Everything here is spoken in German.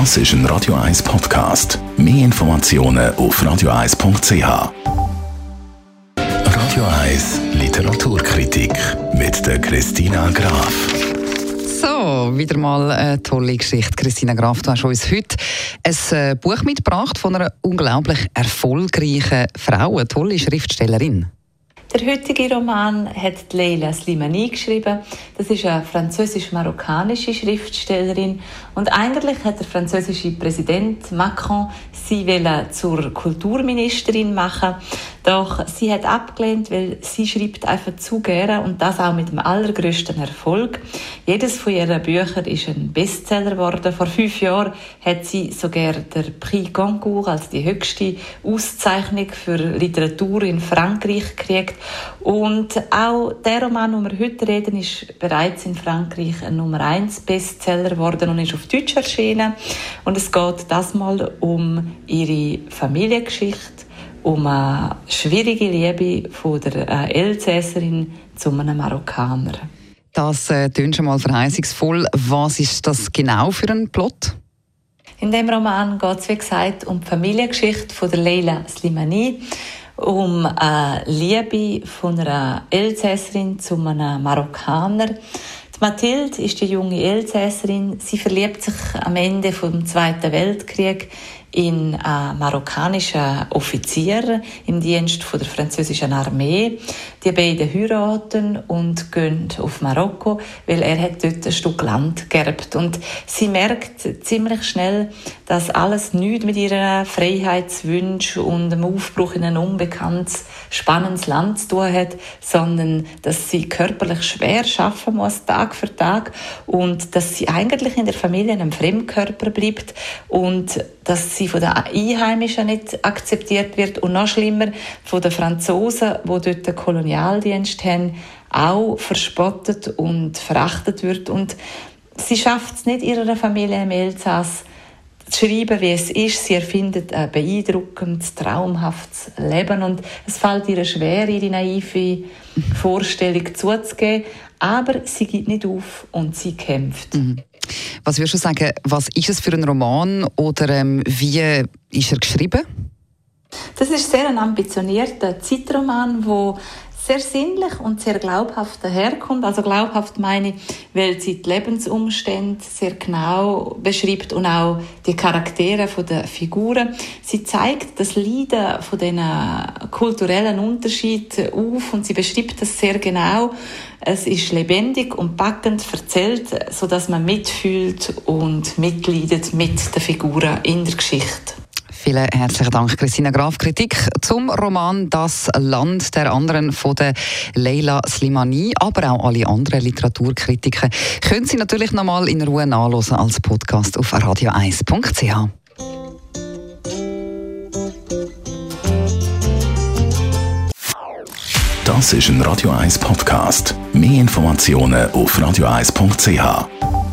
Das ist ein Radio 1 Podcast. Mehr Informationen auf radio1.ch. Radio 1 Literaturkritik mit der Christina Graf. So, wieder mal eine tolle Geschichte. Christina Graf, du hast uns heute ein äh, Buch mitgebracht von einer unglaublich erfolgreichen Frau, eine tolle Schriftstellerin. Der heutige Roman hat Leila Slimani geschrieben. Das ist eine französisch-marokkanische Schriftstellerin. Und eigentlich hat der französische Präsident Macron sie zur Kulturministerin machen. Doch sie hat abgelehnt, weil sie schreibt einfach zu gerne und das auch mit dem allergrößten Erfolg. Jedes von ihren Büchern ist ein Bestseller geworden. Vor fünf Jahren hat sie sogar der Prix Goncourt als die höchste Auszeichnung für Literatur in Frankreich gekriegt. Und auch der Roman, den wir heute reden, ist bereits in Frankreich ein Nummer 1 Bestseller geworden und ist auf Deutsch erschienen. Und es geht das mal um ihre Familiengeschichte um eine schwierige Liebe von der äh, Elsässerin zu einem Marokkaner. Das äh, schon mal verheißungsvoll. Was ist das genau für ein Plot? In dem Roman geht es, wie gesagt, um die Familiengeschichte von der Leila Slimani, um eine Liebe von einer Elsässerin zu einem Marokkaner. Die Mathilde ist die junge Elsässerin. Sie verliebt sich am Ende des Zweiten Weltkriegs in einen marokkanischen Offizier im Dienst von der französischen Armee. Die beiden heiraten und gehen auf Marokko, weil er hat dort ein Stück Land gerbt. Und sie merkt ziemlich schnell, dass alles nichts mit ihren Freiheitswünschen und dem Aufbruch in ein unbekanntes, spannendes Land zu tun hat, sondern dass sie körperlich schwer schaffen muss, Tag für Tag, und dass sie eigentlich in der Familie einem Fremdkörper bleibt und dass sie von den Einheimischen nicht akzeptiert wird und noch schlimmer von den Franzosen, die dort den Kolonialdienst haben, auch verspottet und verachtet wird und sie schafft es nicht ihrer Familie im Elsass zu schreiben, wie es ist. Sie erfindet ein beeindruckendes, traumhaftes Leben und es fällt ihr schwer, ihre naive Vorstellung zuzugeben, aber sie gibt nicht auf und sie kämpft. Mhm. Was würdest du sagen, was ist es für ein Roman oder ähm, wie ist er geschrieben? Das ist sehr ein ambitionierter Zeitroman, wo sehr sinnlich und sehr glaubhaft daherkommt. Also glaubhaft meine weil sie die Lebensumstände sehr genau beschreibt und auch die Charaktere der Figuren. Sie zeigt das Leiden von den kulturellen Unterschieden auf und sie beschreibt das sehr genau. Es ist lebendig und packend erzählt, so dass man mitfühlt und mitleidet mit den Figuren in der Geschichte. Vielen herzlichen Dank, Christina Graf. Kritik zum Roman Das Land der anderen von der Leila Slimani, aber auch alle anderen Literaturkritiken können Sie natürlich noch mal in Ruhe nachlesen als Podcast auf radio1.ch. Das ist ein Radio 1 Podcast. Mehr Informationen auf radio1.ch.